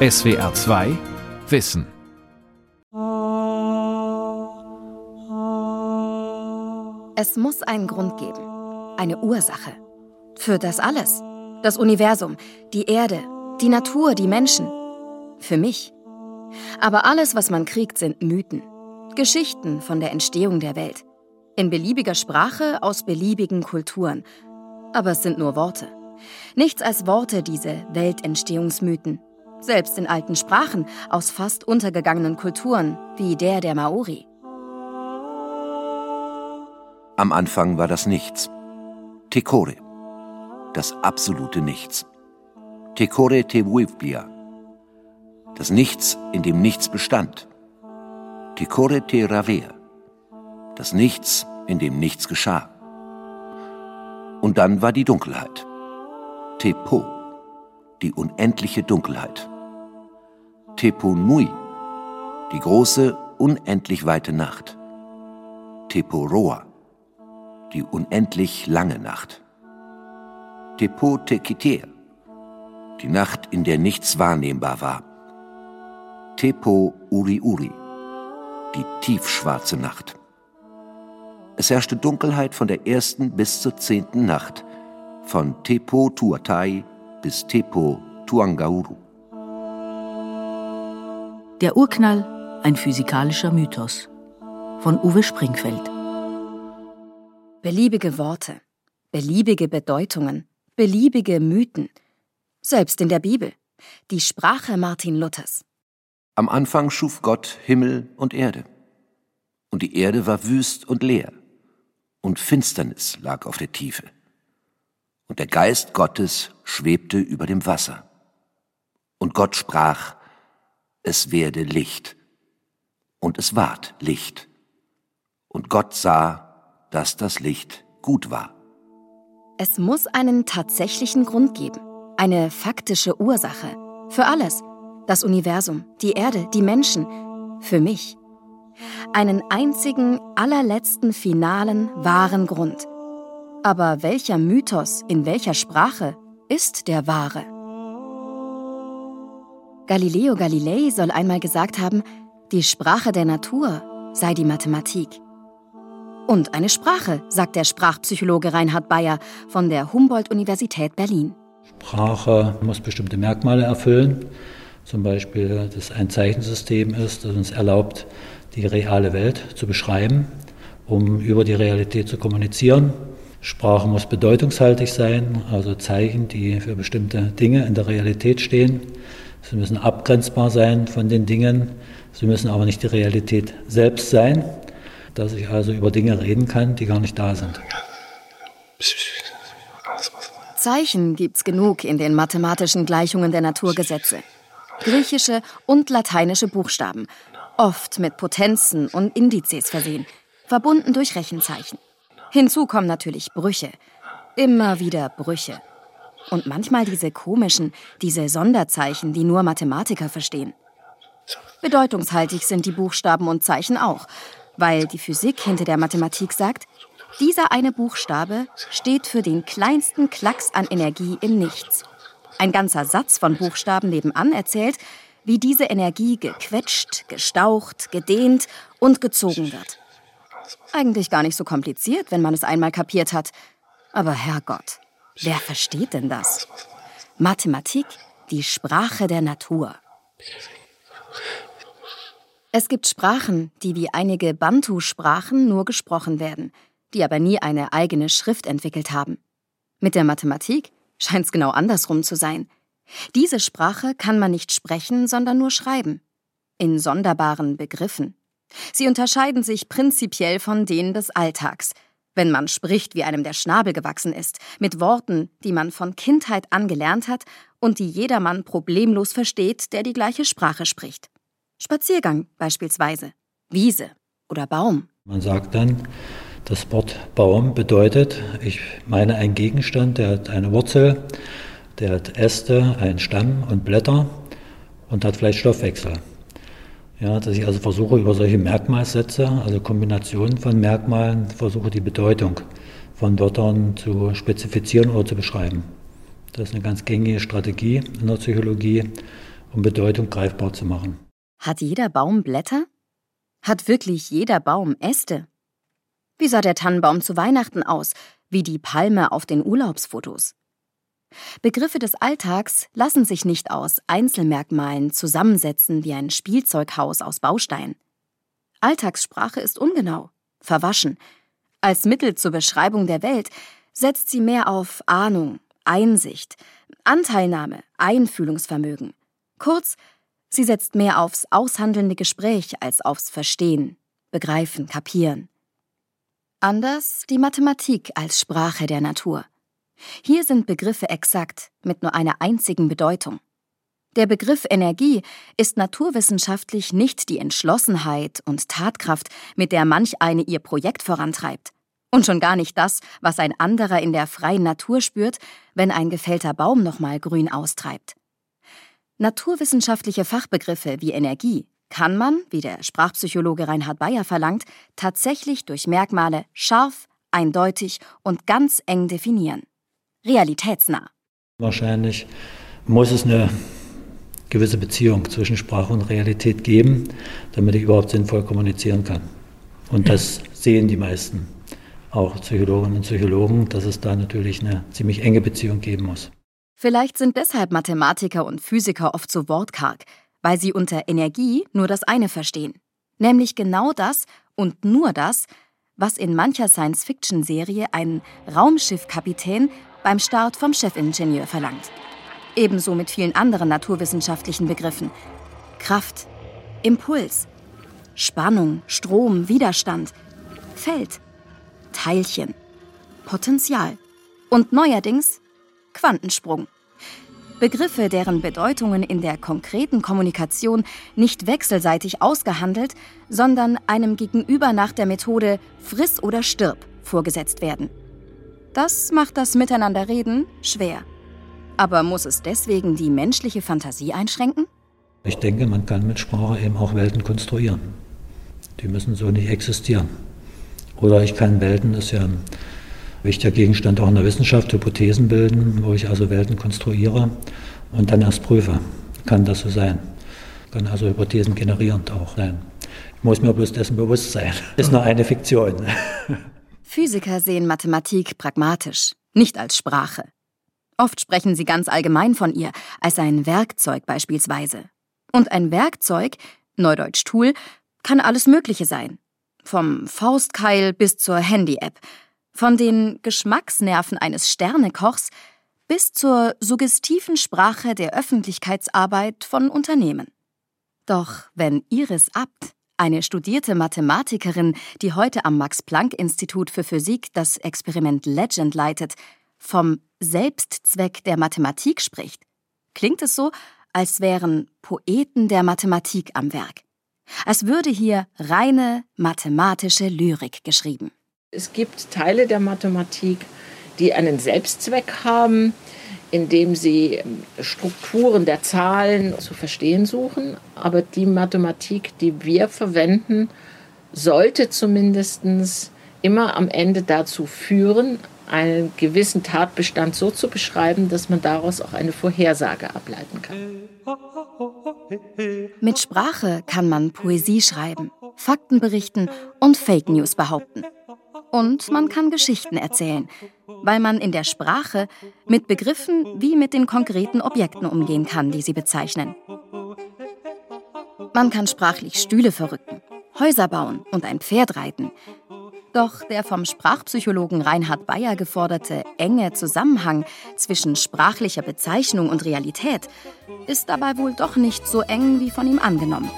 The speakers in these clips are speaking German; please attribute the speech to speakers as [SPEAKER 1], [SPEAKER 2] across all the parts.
[SPEAKER 1] SWR 2 Wissen.
[SPEAKER 2] Es muss einen Grund geben, eine Ursache. Für das alles. Das Universum, die Erde, die Natur, die Menschen. Für mich. Aber alles, was man kriegt, sind Mythen. Geschichten von der Entstehung der Welt. In beliebiger Sprache aus beliebigen Kulturen. Aber es sind nur Worte. Nichts als Worte, diese Weltentstehungsmythen. Selbst in alten Sprachen aus fast untergegangenen Kulturen, wie der der Maori.
[SPEAKER 3] Am Anfang war das Nichts. Tekore. Das absolute Nichts. Tekore te Wuivbia. Das Nichts, in dem nichts bestand. Tekore te Ravea. Das Nichts, in dem nichts geschah. Und dann war die Dunkelheit. Tepo, die unendliche Dunkelheit. Tepo Nui, die große, unendlich weite Nacht. Tepo Roa, die unendlich lange Nacht. Tepo Tekitea, die Nacht, in der nichts wahrnehmbar war. Tepo Uri Uri, die tiefschwarze Nacht. Es herrschte Dunkelheit von der ersten bis zur zehnten Nacht, von Tepo Tuatai bis Tepo Tuangauru.
[SPEAKER 4] Der Urknall, ein physikalischer Mythos. Von Uwe Springfeld.
[SPEAKER 2] Beliebige Worte, beliebige Bedeutungen, beliebige Mythen. Selbst in der Bibel. Die Sprache Martin Luthers.
[SPEAKER 3] Am Anfang schuf Gott Himmel und Erde. Und die Erde war wüst und leer. Und Finsternis lag auf der Tiefe. Und der Geist Gottes schwebte über dem Wasser. Und Gott sprach, es werde Licht. Und es ward Licht. Und Gott sah, dass das Licht gut war.
[SPEAKER 2] Es muss einen tatsächlichen Grund geben, eine faktische Ursache. Für alles. Das Universum, die Erde, die Menschen. Für mich. Einen einzigen, allerletzten, finalen, wahren Grund. Aber welcher Mythos in welcher Sprache ist der wahre? Galileo Galilei soll einmal gesagt haben, die Sprache der Natur sei die Mathematik. Und eine Sprache, sagt der Sprachpsychologe Reinhard Bayer von der Humboldt-Universität Berlin.
[SPEAKER 5] Sprache muss bestimmte Merkmale erfüllen. Zum Beispiel, dass ein Zeichensystem ist, das uns erlaubt, die reale Welt zu beschreiben, um über die Realität zu kommunizieren. Sprache muss bedeutungshaltig sein, also Zeichen, die für bestimmte Dinge in der Realität stehen. Sie müssen abgrenzbar sein von den Dingen. Sie müssen aber nicht die Realität selbst sein dass ich also über Dinge reden kann, die gar nicht da sind.
[SPEAKER 2] Zeichen gibt's genug in den mathematischen Gleichungen der Naturgesetze. Griechische und lateinische Buchstaben, oft mit Potenzen und Indizes versehen, verbunden durch Rechenzeichen. Hinzu kommen natürlich Brüche. Immer wieder Brüche. Und manchmal diese komischen, diese Sonderzeichen, die nur Mathematiker verstehen. Bedeutungshaltig sind die Buchstaben und Zeichen auch, weil die Physik hinter der Mathematik sagt, dieser eine Buchstabe steht für den kleinsten Klacks an Energie im Nichts. Ein ganzer Satz von Buchstaben nebenan erzählt, wie diese Energie gequetscht, gestaucht, gedehnt und gezogen wird. Eigentlich gar nicht so kompliziert, wenn man es einmal kapiert hat. Aber Herrgott, wer versteht denn das? Mathematik, die Sprache der Natur. Es gibt Sprachen, die wie einige Bantu-Sprachen nur gesprochen werden, die aber nie eine eigene Schrift entwickelt haben. Mit der Mathematik scheint es genau andersrum zu sein. Diese Sprache kann man nicht sprechen, sondern nur schreiben. In sonderbaren Begriffen. Sie unterscheiden sich prinzipiell von denen des Alltags, wenn man spricht, wie einem der Schnabel gewachsen ist, mit Worten, die man von Kindheit an gelernt hat und die jedermann problemlos versteht, der die gleiche Sprache spricht. Spaziergang beispielsweise, Wiese oder Baum.
[SPEAKER 5] Man sagt dann, das Wort Baum bedeutet, ich meine einen Gegenstand, der hat eine Wurzel, der hat Äste, einen Stamm und Blätter und hat vielleicht Stoffwechsel. Ja, dass ich also versuche, über solche Merkmalssätze, also Kombinationen von Merkmalen, versuche die Bedeutung von Wörtern zu spezifizieren oder zu beschreiben. Das ist eine ganz gängige Strategie in der Psychologie um Bedeutung greifbar zu machen.
[SPEAKER 2] Hat jeder Baum Blätter? Hat wirklich jeder Baum Äste? Wie sah der Tannenbaum zu Weihnachten aus, wie die Palme auf den Urlaubsfotos? Begriffe des Alltags lassen sich nicht aus Einzelmerkmalen zusammensetzen wie ein Spielzeughaus aus Bausteinen. Alltagssprache ist ungenau, verwaschen. Als Mittel zur Beschreibung der Welt setzt sie mehr auf Ahnung, Einsicht, Anteilnahme, Einfühlungsvermögen. Kurz, sie setzt mehr aufs aushandelnde Gespräch als aufs Verstehen, Begreifen, Kapieren. Anders die Mathematik als Sprache der Natur. Hier sind Begriffe exakt, mit nur einer einzigen Bedeutung. Der Begriff Energie ist naturwissenschaftlich nicht die Entschlossenheit und Tatkraft, mit der manch eine ihr Projekt vorantreibt. Und schon gar nicht das, was ein anderer in der freien Natur spürt, wenn ein gefällter Baum nochmal grün austreibt. Naturwissenschaftliche Fachbegriffe wie Energie kann man, wie der Sprachpsychologe Reinhard Bayer verlangt, tatsächlich durch Merkmale scharf, eindeutig und ganz eng definieren. Realitätsnah.
[SPEAKER 5] Wahrscheinlich muss es eine gewisse Beziehung zwischen Sprache und Realität geben, damit ich überhaupt sinnvoll kommunizieren kann. Und das sehen die meisten, auch Psychologinnen und Psychologen, dass es da natürlich eine ziemlich enge Beziehung geben muss.
[SPEAKER 2] Vielleicht sind deshalb Mathematiker und Physiker oft so wortkarg, weil sie unter Energie nur das eine verstehen, nämlich genau das und nur das, was in mancher Science-Fiction-Serie ein Raumschiffkapitän beim Start vom Chefingenieur verlangt. Ebenso mit vielen anderen naturwissenschaftlichen Begriffen. Kraft, Impuls, Spannung, Strom, Widerstand, Feld, Teilchen, Potenzial und neuerdings Quantensprung. Begriffe, deren Bedeutungen in der konkreten Kommunikation nicht wechselseitig ausgehandelt, sondern einem Gegenüber nach der Methode Friss oder stirb vorgesetzt werden. Das macht das Miteinanderreden schwer. Aber muss es deswegen die menschliche Fantasie einschränken?
[SPEAKER 5] Ich denke, man kann mit Sprache eben auch Welten konstruieren. Die müssen so nicht existieren. Oder ich kann Welten, das ist ja ein wichtiger Gegenstand auch in der Wissenschaft, Hypothesen bilden, wo ich also Welten konstruiere und dann erst prüfe, kann das so sein. Kann also Hypothesen generierend auch sein. Ich muss mir bloß dessen bewusst sein. Ist nur eine Fiktion.
[SPEAKER 2] Physiker sehen Mathematik pragmatisch, nicht als Sprache. Oft sprechen sie ganz allgemein von ihr, als ein Werkzeug beispielsweise. Und ein Werkzeug, Neudeutsch Tool, kann alles Mögliche sein. Vom Faustkeil bis zur Handy-App, von den Geschmacksnerven eines Sternekochs bis zur suggestiven Sprache der Öffentlichkeitsarbeit von Unternehmen. Doch wenn Iris Abt, eine studierte Mathematikerin, die heute am Max-Planck-Institut für Physik das Experiment Legend leitet, vom Selbstzweck der Mathematik spricht, klingt es so, als wären Poeten der Mathematik am Werk. Als würde hier reine mathematische Lyrik geschrieben.
[SPEAKER 6] Es gibt Teile der Mathematik, die einen Selbstzweck haben, indem sie ähm, Strukturen der Zahlen zu verstehen suchen. Aber die Mathematik, die wir verwenden, sollte zumindest immer am Ende dazu führen, einen gewissen Tatbestand so zu beschreiben, dass man daraus auch eine Vorhersage ableiten kann.
[SPEAKER 2] Mit Sprache kann man Poesie schreiben, Fakten berichten und Fake News behaupten. Und man kann Geschichten erzählen, weil man in der Sprache mit Begriffen wie mit den konkreten Objekten umgehen kann, die sie bezeichnen. Man kann sprachlich Stühle verrücken, Häuser bauen und ein Pferd reiten, doch der vom Sprachpsychologen Reinhard Bayer geforderte enge Zusammenhang zwischen sprachlicher Bezeichnung und Realität ist dabei wohl doch nicht so eng wie von ihm angenommen.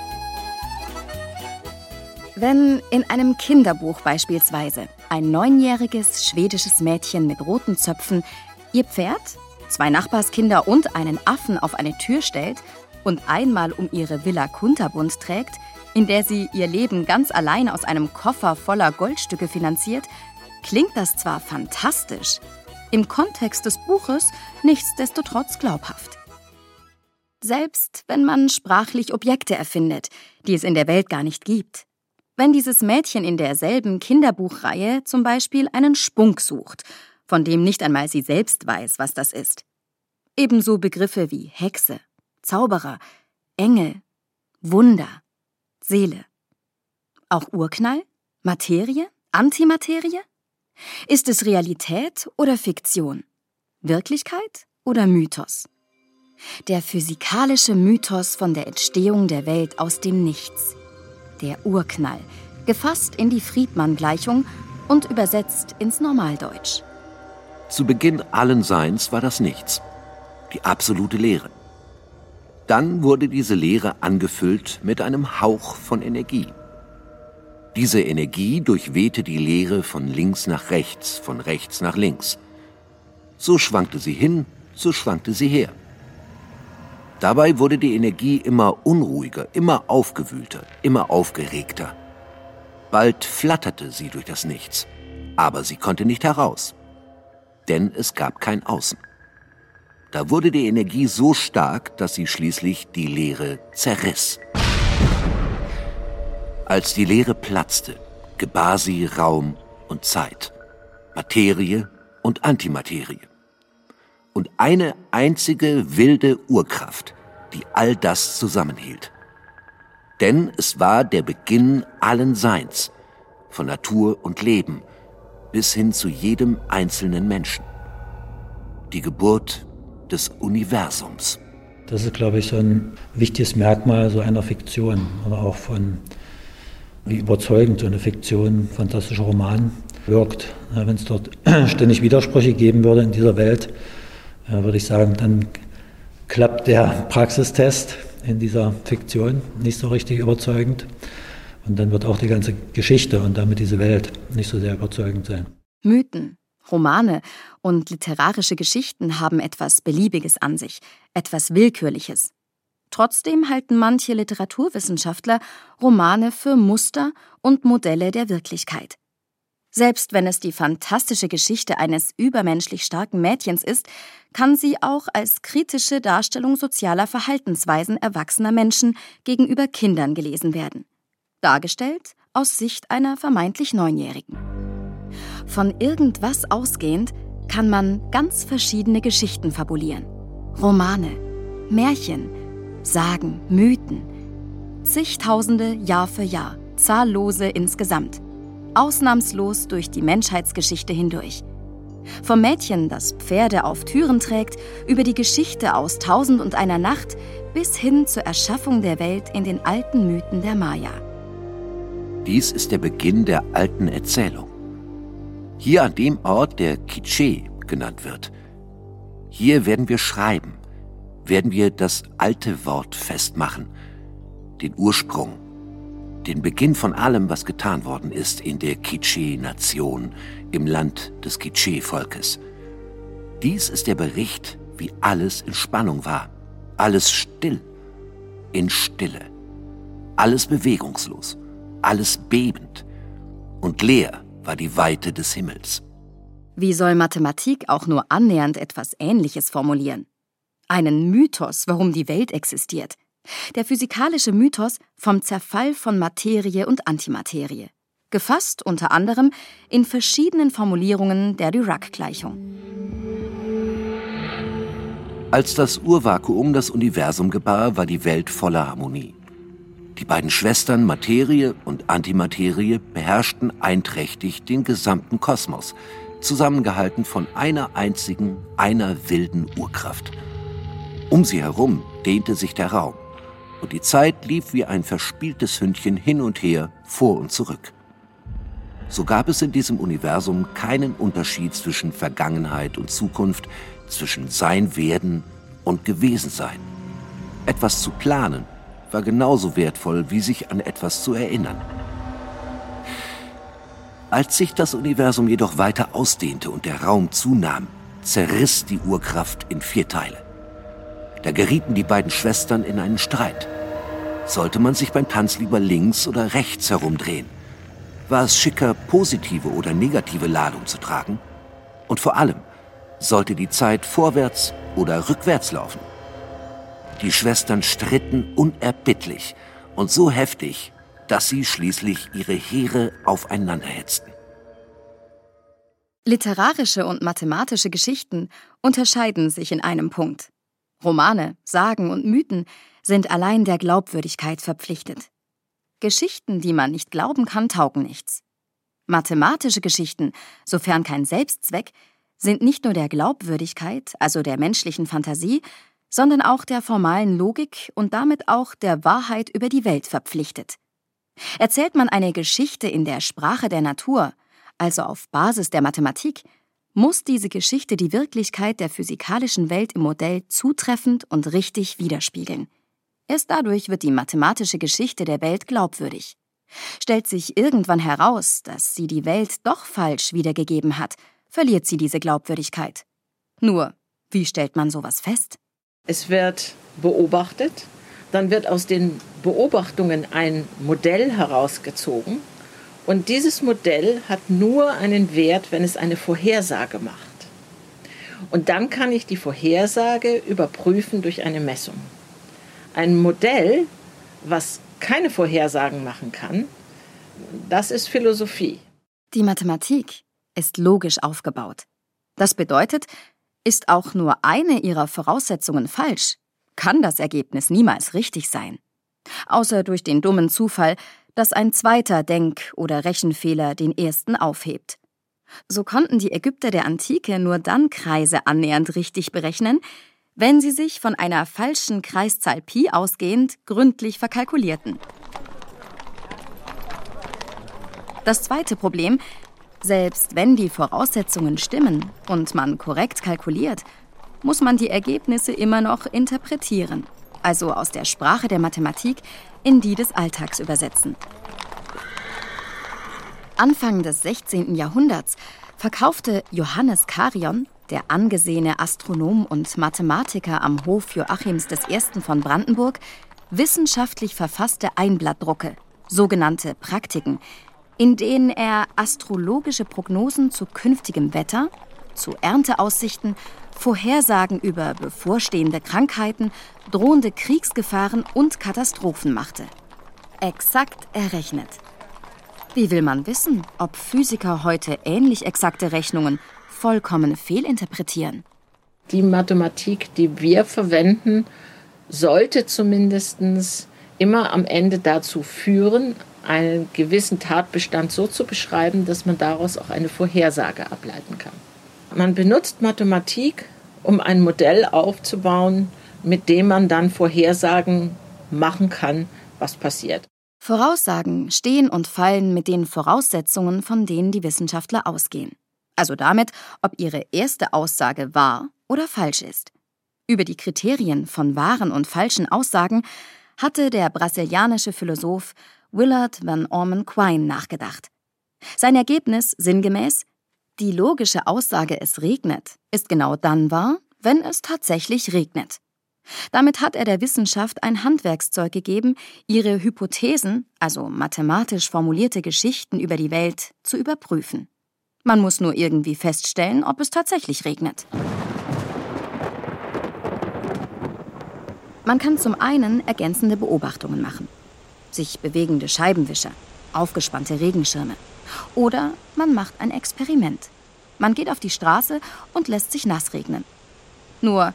[SPEAKER 2] Wenn in einem Kinderbuch beispielsweise ein neunjähriges schwedisches Mädchen mit roten Zöpfen ihr Pferd, zwei Nachbarskinder und einen Affen auf eine Tür stellt und einmal um ihre Villa kunterbunt trägt, in der sie ihr Leben ganz allein aus einem Koffer voller Goldstücke finanziert, klingt das zwar fantastisch, im Kontext des Buches nichtsdestotrotz glaubhaft. Selbst wenn man sprachlich Objekte erfindet, die es in der Welt gar nicht gibt. Wenn dieses Mädchen in derselben Kinderbuchreihe zum Beispiel einen Spunk sucht, von dem nicht einmal sie selbst weiß, was das ist. Ebenso Begriffe wie Hexe, Zauberer, Engel, Wunder, Seele. Auch Urknall, Materie, Antimaterie? Ist es Realität oder Fiktion? Wirklichkeit oder Mythos? Der physikalische Mythos von der Entstehung der Welt aus dem Nichts. Der Urknall, gefasst in die Friedmann-Gleichung und übersetzt ins Normaldeutsch.
[SPEAKER 3] Zu Beginn allen Seins war das Nichts, die absolute Leere. Dann wurde diese Leere angefüllt mit einem Hauch von Energie. Diese Energie durchwehte die Leere von links nach rechts, von rechts nach links. So schwankte sie hin, so schwankte sie her. Dabei wurde die Energie immer unruhiger, immer aufgewühlter, immer aufgeregter. Bald flatterte sie durch das Nichts, aber sie konnte nicht heraus, denn es gab kein Außen. Da wurde die Energie so stark, dass sie schließlich die Leere zerriss. Als die Leere platzte, gebar sie Raum und Zeit, Materie und Antimaterie. Und eine einzige wilde Urkraft, die all das zusammenhielt. Denn es war der Beginn allen Seins, von Natur und Leben bis hin zu jedem einzelnen Menschen. Die Geburt des Universums.
[SPEAKER 5] Das ist, glaube ich, so ein wichtiges Merkmal so einer Fiktion oder auch von, wie überzeugend so eine Fiktion, fantastischer Roman wirkt. Wenn es dort ständig Widersprüche geben würde in dieser Welt, würde ich sagen, dann klappt der Praxistest in dieser Fiktion nicht so richtig überzeugend. Und dann wird auch die ganze Geschichte und damit diese Welt nicht so sehr überzeugend sein.
[SPEAKER 2] Mythen, Romane und literarische Geschichten haben etwas Beliebiges an sich, etwas Willkürliches. Trotzdem halten manche Literaturwissenschaftler Romane für Muster und Modelle der Wirklichkeit. Selbst wenn es die fantastische Geschichte eines übermenschlich starken Mädchens ist, kann sie auch als kritische Darstellung sozialer Verhaltensweisen erwachsener Menschen gegenüber Kindern gelesen werden. Dargestellt aus Sicht einer vermeintlich Neunjährigen. Von irgendwas ausgehend kann man ganz verschiedene Geschichten fabulieren. Romane, Märchen, Sagen, Mythen. Zigtausende Jahr für Jahr, zahllose insgesamt ausnahmslos durch die Menschheitsgeschichte hindurch. Vom Mädchen, das Pferde auf Türen trägt, über die Geschichte aus Tausend und einer Nacht bis hin zur Erschaffung der Welt in den alten Mythen der Maya.
[SPEAKER 3] Dies ist der Beginn der alten Erzählung. Hier an dem Ort, der Quiché genannt wird. Hier werden wir schreiben, werden wir das alte Wort festmachen, den Ursprung, den Beginn von allem, was getan worden ist in der Quiché-Nation, im Land des Quiché-Volkes. Dies ist der Bericht, wie alles in Spannung war, alles still, in Stille, alles bewegungslos, alles bebend und leer war die Weite des Himmels.
[SPEAKER 2] Wie soll Mathematik auch nur annähernd etwas Ähnliches formulieren? Einen Mythos, warum die Welt existiert – der physikalische Mythos vom Zerfall von Materie und Antimaterie, gefasst unter anderem in verschiedenen Formulierungen der Dirac-Gleichung.
[SPEAKER 3] Als das Urvakuum das Universum gebar, war die Welt voller Harmonie. Die beiden Schwestern Materie und Antimaterie beherrschten einträchtig den gesamten Kosmos, zusammengehalten von einer einzigen, einer wilden Urkraft. Um sie herum dehnte sich der Raum und die Zeit lief wie ein verspieltes Hündchen hin und her, vor und zurück. So gab es in diesem Universum keinen Unterschied zwischen Vergangenheit und Zukunft, zwischen Sein werden und Gewesensein. Etwas zu planen war genauso wertvoll, wie sich an etwas zu erinnern. Als sich das Universum jedoch weiter ausdehnte und der Raum zunahm, zerriss die Urkraft in vier Teile. Da gerieten die beiden Schwestern in einen Streit. Sollte man sich beim Tanz lieber links oder rechts herumdrehen? War es schicker, positive oder negative Ladung zu tragen? Und vor allem, sollte die Zeit vorwärts oder rückwärts laufen? Die Schwestern stritten unerbittlich und so heftig, dass sie schließlich ihre Heere aufeinander hetzten.
[SPEAKER 2] Literarische und mathematische Geschichten unterscheiden sich in einem Punkt. Romane, Sagen und Mythen sind allein der Glaubwürdigkeit verpflichtet. Geschichten, die man nicht glauben kann, taugen nichts. Mathematische Geschichten, sofern kein Selbstzweck, sind nicht nur der Glaubwürdigkeit, also der menschlichen Fantasie, sondern auch der formalen Logik und damit auch der Wahrheit über die Welt verpflichtet. Erzählt man eine Geschichte in der Sprache der Natur, also auf Basis der Mathematik, muss diese Geschichte die Wirklichkeit der physikalischen Welt im Modell zutreffend und richtig widerspiegeln. Erst dadurch wird die mathematische Geschichte der Welt glaubwürdig. Stellt sich irgendwann heraus, dass sie die Welt doch falsch wiedergegeben hat, verliert sie diese Glaubwürdigkeit. Nur, wie stellt man sowas fest?
[SPEAKER 6] Es wird beobachtet, dann wird aus den Beobachtungen ein Modell herausgezogen und dieses Modell hat nur einen Wert, wenn es eine Vorhersage macht. Und dann kann ich die Vorhersage überprüfen durch eine Messung. Ein Modell, was keine Vorhersagen machen kann, das ist Philosophie.
[SPEAKER 2] Die Mathematik ist logisch aufgebaut. Das bedeutet, ist auch nur eine ihrer Voraussetzungen falsch, kann das Ergebnis niemals richtig sein. Außer durch den dummen Zufall, dass ein zweiter Denk- oder Rechenfehler den ersten aufhebt. So konnten die Ägypter der Antike nur dann Kreise annähernd richtig berechnen, wenn sie sich von einer falschen Kreiszahl Pi ausgehend gründlich verkalkulierten. Das zweite Problem, selbst wenn die Voraussetzungen stimmen und man korrekt kalkuliert, muss man die Ergebnisse immer noch interpretieren, also aus der Sprache der Mathematik in die des Alltags übersetzen. Anfang des 16. Jahrhunderts verkaufte Johannes Karion, der angesehene Astronom und Mathematiker am Hof Joachims I. von Brandenburg, wissenschaftlich verfasste Einblattdrucke, sogenannte Praktiken, in denen er astrologische Prognosen zu künftigem Wetter, zu Ernteaussichten, Vorhersagen über bevorstehende Krankheiten, drohende Kriegsgefahren und Katastrophen machte. Exakt errechnet. Wie will man wissen, ob Physiker heute ähnlich exakte Rechnungen vollkommen fehlinterpretieren?
[SPEAKER 6] Die Mathematik, die wir verwenden, sollte zumindest immer am Ende dazu führen, einen gewissen Tatbestand so zu beschreiben, dass man daraus auch eine Vorhersage ableiten kann. Man benutzt Mathematik, um ein Modell aufzubauen, mit dem man dann Vorhersagen machen kann, was passiert.
[SPEAKER 2] Voraussagen stehen und fallen mit den Voraussetzungen, von denen die Wissenschaftler ausgehen. Also damit, ob ihre erste Aussage wahr oder falsch ist. Über die Kriterien von wahren und falschen Aussagen hatte der brasilianische Philosoph Willard van Orman Quine nachgedacht. Sein Ergebnis sinngemäß, die logische Aussage es regnet, ist genau dann wahr, wenn es tatsächlich regnet. Damit hat er der Wissenschaft ein Handwerkszeug gegeben, ihre Hypothesen, also mathematisch formulierte Geschichten über die Welt, zu überprüfen. Man muss nur irgendwie feststellen, ob es tatsächlich regnet. Man kann zum einen ergänzende Beobachtungen machen sich bewegende Scheibenwischer, aufgespannte Regenschirme. Oder man macht ein Experiment. Man geht auf die Straße und lässt sich nass regnen. Nur,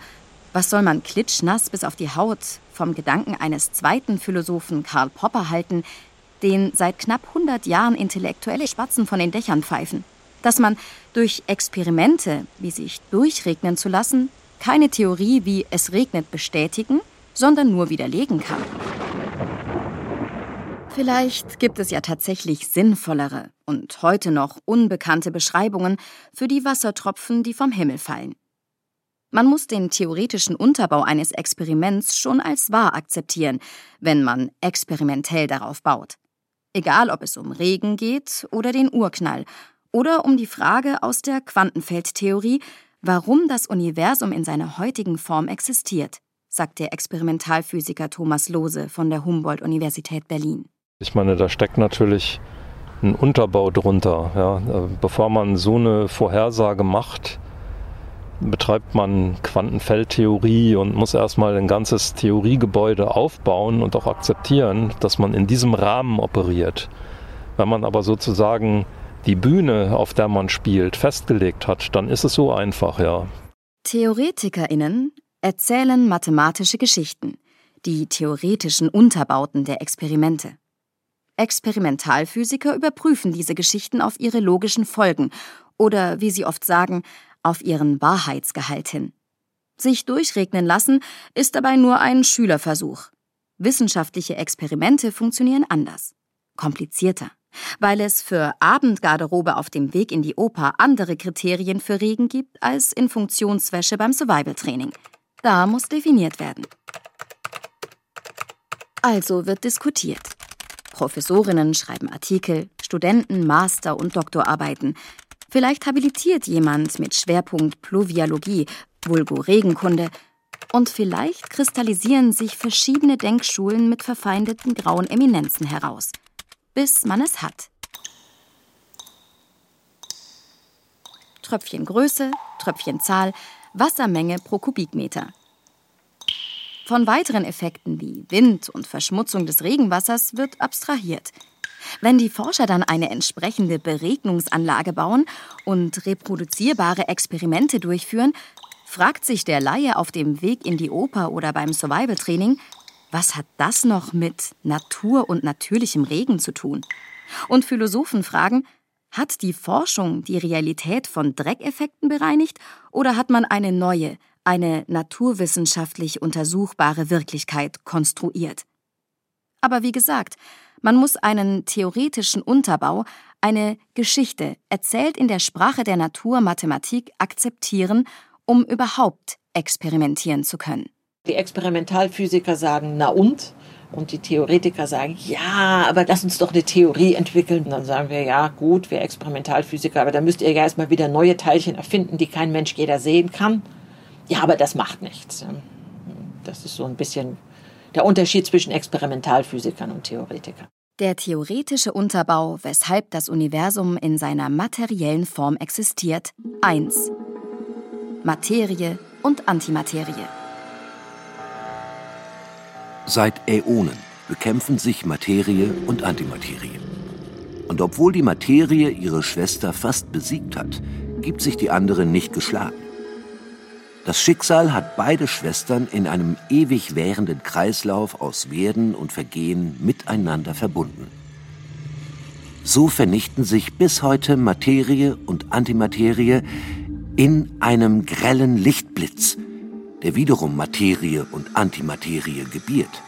[SPEAKER 2] was soll man klitschnass bis auf die Haut vom Gedanken eines zweiten Philosophen Karl Popper halten, den seit knapp 100 Jahren intellektuelle Spatzen von den Dächern pfeifen? Dass man durch Experimente, wie sich durchregnen zu lassen, keine Theorie wie es regnet bestätigen, sondern nur widerlegen kann. Vielleicht gibt es ja tatsächlich sinnvollere und heute noch unbekannte Beschreibungen für die Wassertropfen, die vom Himmel fallen. Man muss den theoretischen Unterbau eines Experiments schon als wahr akzeptieren, wenn man experimentell darauf baut. Egal, ob es um Regen geht oder den Urknall oder um die Frage aus der Quantenfeldtheorie, warum das Universum in seiner heutigen Form existiert, sagt der Experimentalphysiker Thomas Lohse von der Humboldt-Universität Berlin.
[SPEAKER 7] Ich meine, da steckt natürlich ein Unterbau drunter. Ja. Bevor man so eine Vorhersage macht, betreibt man Quantenfeldtheorie und muss erstmal ein ganzes Theoriegebäude aufbauen und auch akzeptieren, dass man in diesem Rahmen operiert. Wenn man aber sozusagen die Bühne, auf der man spielt, festgelegt hat, dann ist es so einfach, ja.
[SPEAKER 2] TheoretikerInnen erzählen mathematische Geschichten die theoretischen Unterbauten der Experimente. Experimentalphysiker überprüfen diese Geschichten auf ihre logischen Folgen oder, wie sie oft sagen, auf ihren Wahrheitsgehalt hin. Sich durchregnen lassen ist dabei nur ein Schülerversuch. Wissenschaftliche Experimente funktionieren anders, komplizierter, weil es für Abendgarderobe auf dem Weg in die Oper andere Kriterien für Regen gibt als in Funktionswäsche beim Survival-Training. Da muss definiert werden. Also wird diskutiert. Professorinnen schreiben Artikel, Studenten Master- und Doktorarbeiten. Vielleicht habilitiert jemand mit Schwerpunkt Pluvialogie, Vulgo-Regenkunde. Und vielleicht kristallisieren sich verschiedene Denkschulen mit verfeindeten grauen Eminenzen heraus. Bis man es hat. Tröpfchengröße, Tröpfchenzahl, Wassermenge pro Kubikmeter. Von weiteren Effekten wie Wind und Verschmutzung des Regenwassers wird abstrahiert. Wenn die Forscher dann eine entsprechende Beregnungsanlage bauen und reproduzierbare Experimente durchführen, fragt sich der Laie auf dem Weg in die Oper oder beim Survival-Training, was hat das noch mit Natur und natürlichem Regen zu tun? Und Philosophen fragen, hat die Forschung die Realität von Dreckeffekten bereinigt oder hat man eine neue, eine naturwissenschaftlich untersuchbare Wirklichkeit konstruiert. Aber wie gesagt, man muss einen theoretischen Unterbau, eine Geschichte, erzählt in der Sprache der Naturmathematik, akzeptieren, um überhaupt experimentieren zu können.
[SPEAKER 6] Die Experimentalphysiker sagen, na und? Und die Theoretiker sagen, ja, aber lass uns doch eine Theorie entwickeln. Und dann sagen wir, ja, gut, wir Experimentalphysiker, aber da müsst ihr ja erstmal wieder neue Teilchen erfinden, die kein Mensch jeder sehen kann. Ja, aber das macht nichts. Das ist so ein bisschen der Unterschied zwischen Experimentalphysikern und Theoretikern.
[SPEAKER 2] Der theoretische Unterbau, weshalb das Universum in seiner materiellen Form existiert. 1. Materie und Antimaterie.
[SPEAKER 3] Seit Äonen bekämpfen sich Materie und Antimaterie. Und obwohl die Materie ihre Schwester fast besiegt hat, gibt sich die andere nicht geschlagen. Das Schicksal hat beide Schwestern in einem ewig währenden Kreislauf aus Werden und Vergehen miteinander verbunden. So vernichten sich bis heute Materie und Antimaterie in einem grellen Lichtblitz, der wiederum Materie und Antimaterie gebiert.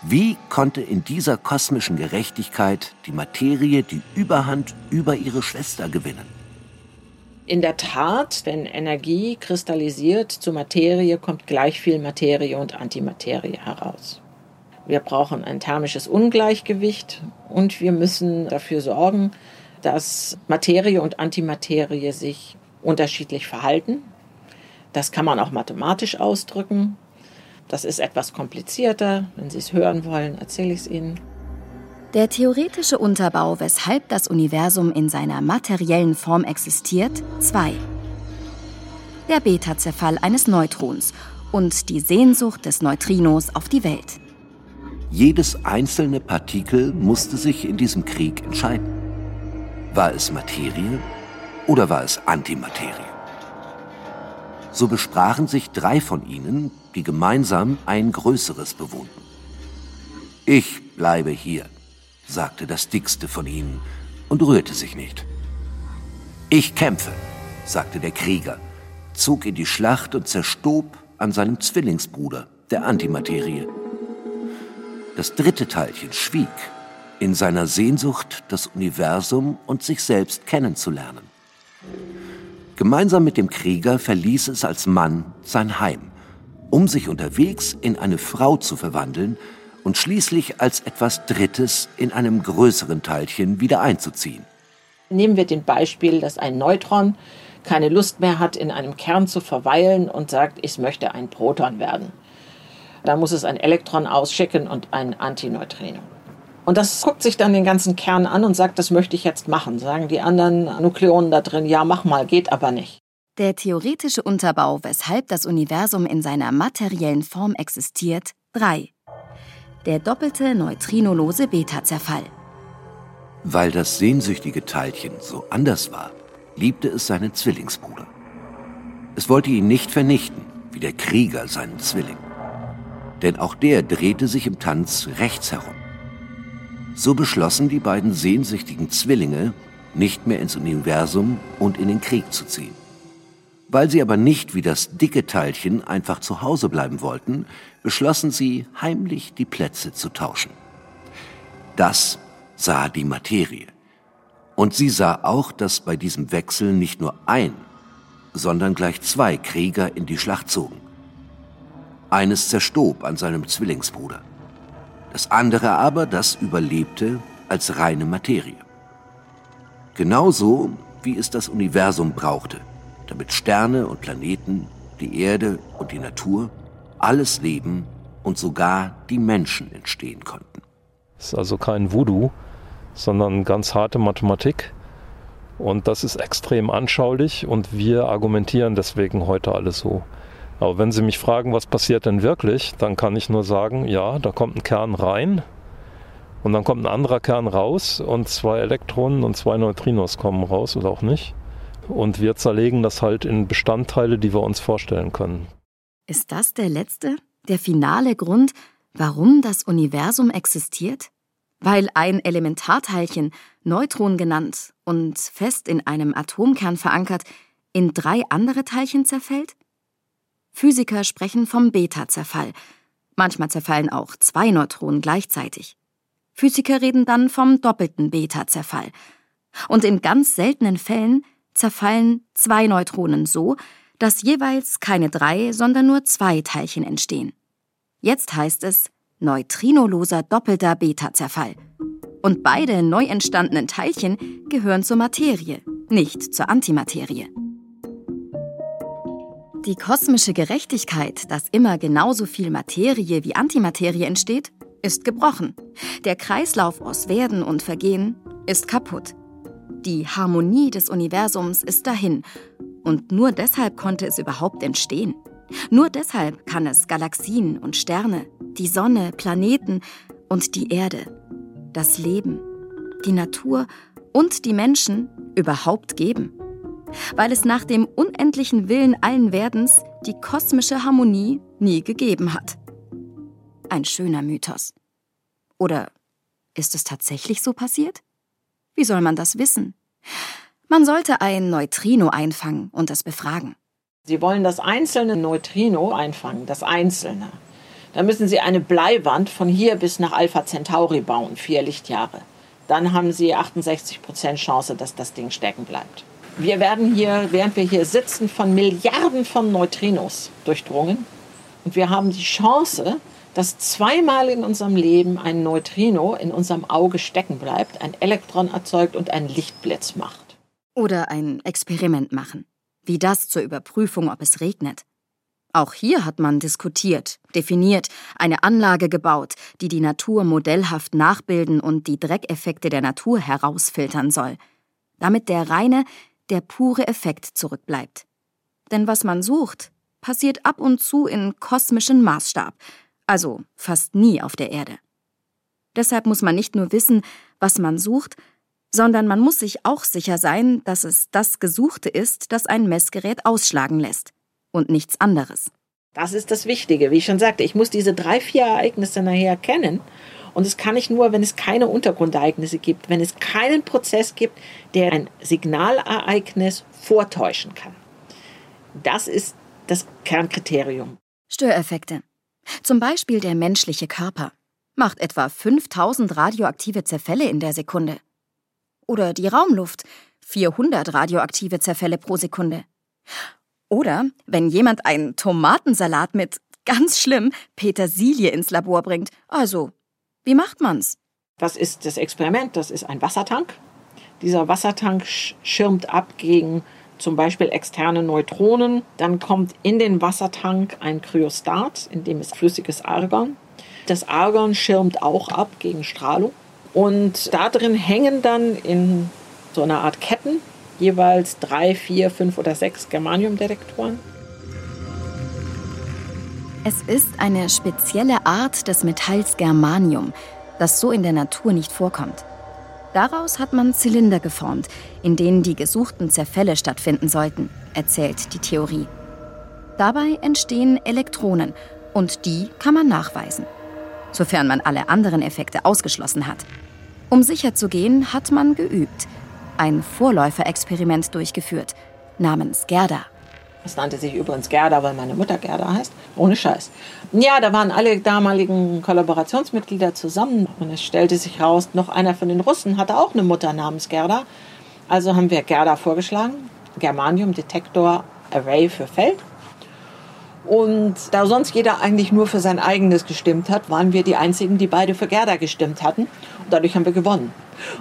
[SPEAKER 3] Wie konnte in dieser kosmischen Gerechtigkeit die Materie die Überhand über ihre Schwester gewinnen?
[SPEAKER 6] In der Tat, wenn Energie kristallisiert zu Materie, kommt gleich viel Materie und Antimaterie heraus. Wir brauchen ein thermisches Ungleichgewicht und wir müssen dafür sorgen, dass Materie und Antimaterie sich unterschiedlich verhalten. Das kann man auch mathematisch ausdrücken. Das ist etwas komplizierter. Wenn Sie es hören wollen, erzähle ich es Ihnen.
[SPEAKER 2] Der theoretische Unterbau, weshalb das Universum in seiner materiellen Form existiert, 2. Der Beta-Zerfall eines Neutrons und die Sehnsucht des Neutrinos auf die Welt.
[SPEAKER 3] Jedes einzelne Partikel musste sich in diesem Krieg entscheiden. War es Materie oder war es Antimaterie? So besprachen sich drei von ihnen, die gemeinsam ein Größeres bewohnten. Ich bleibe hier, sagte das dickste von ihnen und rührte sich nicht. Ich kämpfe, sagte der Krieger, zog in die Schlacht und zerstob an seinem Zwillingsbruder, der Antimaterie. Das dritte Teilchen schwieg in seiner Sehnsucht, das Universum und sich selbst kennenzulernen. Gemeinsam mit dem Krieger verließ es als Mann sein Heim, um sich unterwegs in eine Frau zu verwandeln und schließlich als etwas Drittes in einem größeren Teilchen wieder einzuziehen.
[SPEAKER 6] Nehmen wir den Beispiel, dass ein Neutron keine Lust mehr hat, in einem Kern zu verweilen und sagt, ich möchte ein Proton werden. Da muss es ein Elektron ausschicken und ein Antineutrino. Und das guckt sich dann den ganzen Kern an und sagt, das möchte ich jetzt machen. Sagen die anderen Nukleonen da drin, ja, mach mal, geht aber nicht.
[SPEAKER 2] Der theoretische Unterbau, weshalb das Universum in seiner materiellen Form existiert, 3 der doppelte neutrinolose Beta-Zerfall.
[SPEAKER 3] Weil das sehnsüchtige Teilchen so anders war, liebte es seinen Zwillingsbruder. Es wollte ihn nicht vernichten, wie der Krieger seinen Zwilling. denn auch der drehte sich im Tanz rechts herum. So beschlossen die beiden sehnsüchtigen Zwillinge, nicht mehr ins Universum und in den Krieg zu ziehen. Weil sie aber nicht wie das dicke Teilchen einfach zu Hause bleiben wollten, beschlossen sie, heimlich die Plätze zu tauschen. Das sah die Materie. Und sie sah auch, dass bei diesem Wechsel nicht nur ein, sondern gleich zwei Krieger in die Schlacht zogen. Eines zerstob an seinem Zwillingsbruder. Das andere aber, das überlebte als reine Materie. Genauso, wie es das Universum brauchte, damit Sterne und Planeten, die Erde und die Natur, alles Leben und sogar die Menschen entstehen konnten.
[SPEAKER 7] Es ist also kein Voodoo, sondern ganz harte Mathematik. Und das ist extrem anschaulich und wir argumentieren deswegen heute alles so. Aber wenn Sie mich fragen, was passiert denn wirklich, dann kann ich nur sagen, ja, da kommt ein Kern rein und dann kommt ein anderer Kern raus und zwei Elektronen und zwei Neutrinos kommen raus oder auch nicht. Und wir zerlegen das halt in Bestandteile, die wir uns vorstellen können.
[SPEAKER 2] Ist das der letzte, der finale Grund, warum das Universum existiert? Weil ein Elementarteilchen, Neutron genannt und fest in einem Atomkern verankert, in drei andere Teilchen zerfällt? Physiker sprechen vom Beta-Zerfall. Manchmal zerfallen auch zwei Neutronen gleichzeitig. Physiker reden dann vom doppelten Beta-Zerfall. Und in ganz seltenen Fällen zerfallen zwei Neutronen so, dass jeweils keine drei, sondern nur zwei Teilchen entstehen. Jetzt heißt es neutrinoloser doppelter Beta-Zerfall. Und beide neu entstandenen Teilchen gehören zur Materie, nicht zur Antimaterie. Die kosmische Gerechtigkeit, dass immer genauso viel Materie wie Antimaterie entsteht, ist gebrochen. Der Kreislauf aus Werden und Vergehen ist kaputt. Die Harmonie des Universums ist dahin. Und nur deshalb konnte es überhaupt entstehen. Nur deshalb kann es Galaxien und Sterne, die Sonne, Planeten und die Erde, das Leben, die Natur und die Menschen überhaupt geben weil es nach dem unendlichen Willen allen Werdens die kosmische Harmonie nie gegeben hat. Ein schöner Mythos. Oder ist es tatsächlich so passiert? Wie soll man das wissen? Man sollte ein Neutrino einfangen und es befragen.
[SPEAKER 6] Sie wollen das einzelne Neutrino einfangen, das einzelne. Da müssen Sie eine Bleiwand von hier bis nach Alpha Centauri bauen, vier Lichtjahre. Dann haben Sie 68 Prozent Chance, dass das Ding stecken bleibt. Wir werden hier, während wir hier sitzen, von Milliarden von Neutrinos durchdrungen. Und wir haben die Chance, dass zweimal in unserem Leben ein Neutrino in unserem Auge stecken bleibt, ein Elektron erzeugt und einen Lichtblitz macht.
[SPEAKER 2] Oder ein Experiment machen. Wie das zur Überprüfung, ob es regnet. Auch hier hat man diskutiert, definiert, eine Anlage gebaut, die die Natur modellhaft nachbilden und die Dreckeffekte der Natur herausfiltern soll. Damit der reine, der pure Effekt zurückbleibt. Denn was man sucht, passiert ab und zu in kosmischen Maßstab, also fast nie auf der Erde. Deshalb muss man nicht nur wissen, was man sucht, sondern man muss sich auch sicher sein, dass es das Gesuchte ist, das ein Messgerät ausschlagen lässt und nichts anderes.
[SPEAKER 6] Das ist das Wichtige. Wie ich schon sagte, ich muss diese drei, vier Ereignisse nachher kennen und das kann ich nur, wenn es keine Untergrundereignisse gibt, wenn es keinen Prozess gibt, der ein Signalereignis vortäuschen kann. Das ist das Kernkriterium.
[SPEAKER 2] Störeffekte. Zum Beispiel der menschliche Körper macht etwa 5000 radioaktive Zerfälle in der Sekunde. Oder die Raumluft, 400 radioaktive Zerfälle pro Sekunde. Oder wenn jemand einen Tomatensalat mit, ganz schlimm, Petersilie ins Labor bringt, also wie macht man's?
[SPEAKER 6] Das ist das Experiment, das ist ein Wassertank. Dieser Wassertank schirmt ab gegen zum Beispiel externe Neutronen. Dann kommt in den Wassertank ein Kryostat, in dem ist flüssiges Argon. Das Argon schirmt auch ab gegen Strahlung. Und da drin hängen dann in so einer Art Ketten jeweils drei, vier, fünf oder sechs Germaniumdetektoren.
[SPEAKER 2] Es ist eine spezielle Art des Metalls Germanium, das so in der Natur nicht vorkommt. Daraus hat man Zylinder geformt, in denen die gesuchten Zerfälle stattfinden sollten, erzählt die Theorie. Dabei entstehen Elektronen Und die kann man nachweisen, sofern man alle anderen Effekte ausgeschlossen hat. Um sicher zu gehen, hat man geübt, ein Vorläuferexperiment durchgeführt, namens Gerda.
[SPEAKER 6] Das nannte sich übrigens Gerda, weil meine Mutter Gerda heißt. Ohne Scheiß. Ja, da waren alle damaligen Kollaborationsmitglieder zusammen. Und es stellte sich heraus, noch einer von den Russen hatte auch eine Mutter namens Gerda. Also haben wir Gerda vorgeschlagen. Germanium Detektor Array für Feld. Und da sonst jeder eigentlich nur für sein eigenes gestimmt hat, waren wir die einzigen, die beide für Gerda gestimmt hatten. Und dadurch haben wir gewonnen.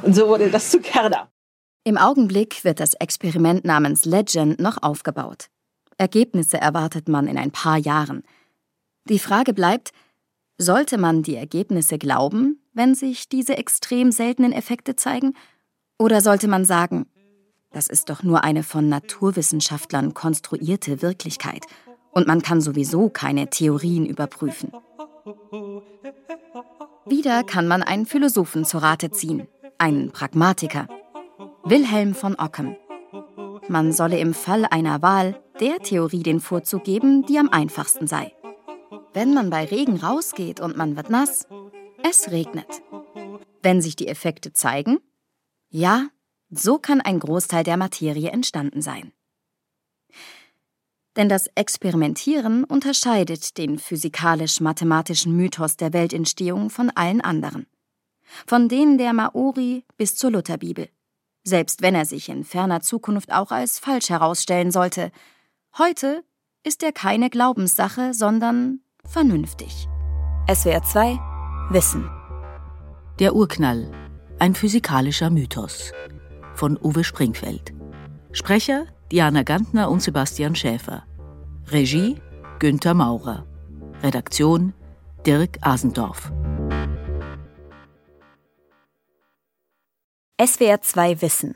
[SPEAKER 6] Und so wurde das zu Gerda.
[SPEAKER 2] Im Augenblick wird das Experiment namens Legend noch aufgebaut. Ergebnisse erwartet man in ein paar Jahren. Die Frage bleibt, sollte man die Ergebnisse glauben, wenn sich diese extrem seltenen Effekte zeigen? Oder sollte man sagen, das ist doch nur eine von Naturwissenschaftlern konstruierte Wirklichkeit und man kann sowieso keine Theorien überprüfen? Wieder kann man einen Philosophen zu Rate ziehen, einen Pragmatiker, Wilhelm von Ockham. Man solle im Fall einer Wahl der Theorie den Vorzug geben, die am einfachsten sei. Wenn man bei Regen rausgeht und man wird nass, es regnet. Wenn sich die Effekte zeigen, ja, so kann ein Großteil der Materie entstanden sein. Denn das Experimentieren unterscheidet den physikalisch-mathematischen Mythos der Weltentstehung von allen anderen. Von denen der Maori bis zur Lutherbibel. Selbst wenn er sich in ferner Zukunft auch als falsch herausstellen sollte, Heute ist er keine Glaubenssache, sondern vernünftig. SWR 2 Wissen.
[SPEAKER 4] Der Urknall. Ein physikalischer Mythos. Von Uwe Springfeld. Sprecher Diana Gantner und Sebastian Schäfer. Regie Günther Maurer. Redaktion Dirk Asendorf.
[SPEAKER 2] SWR 2 Wissen.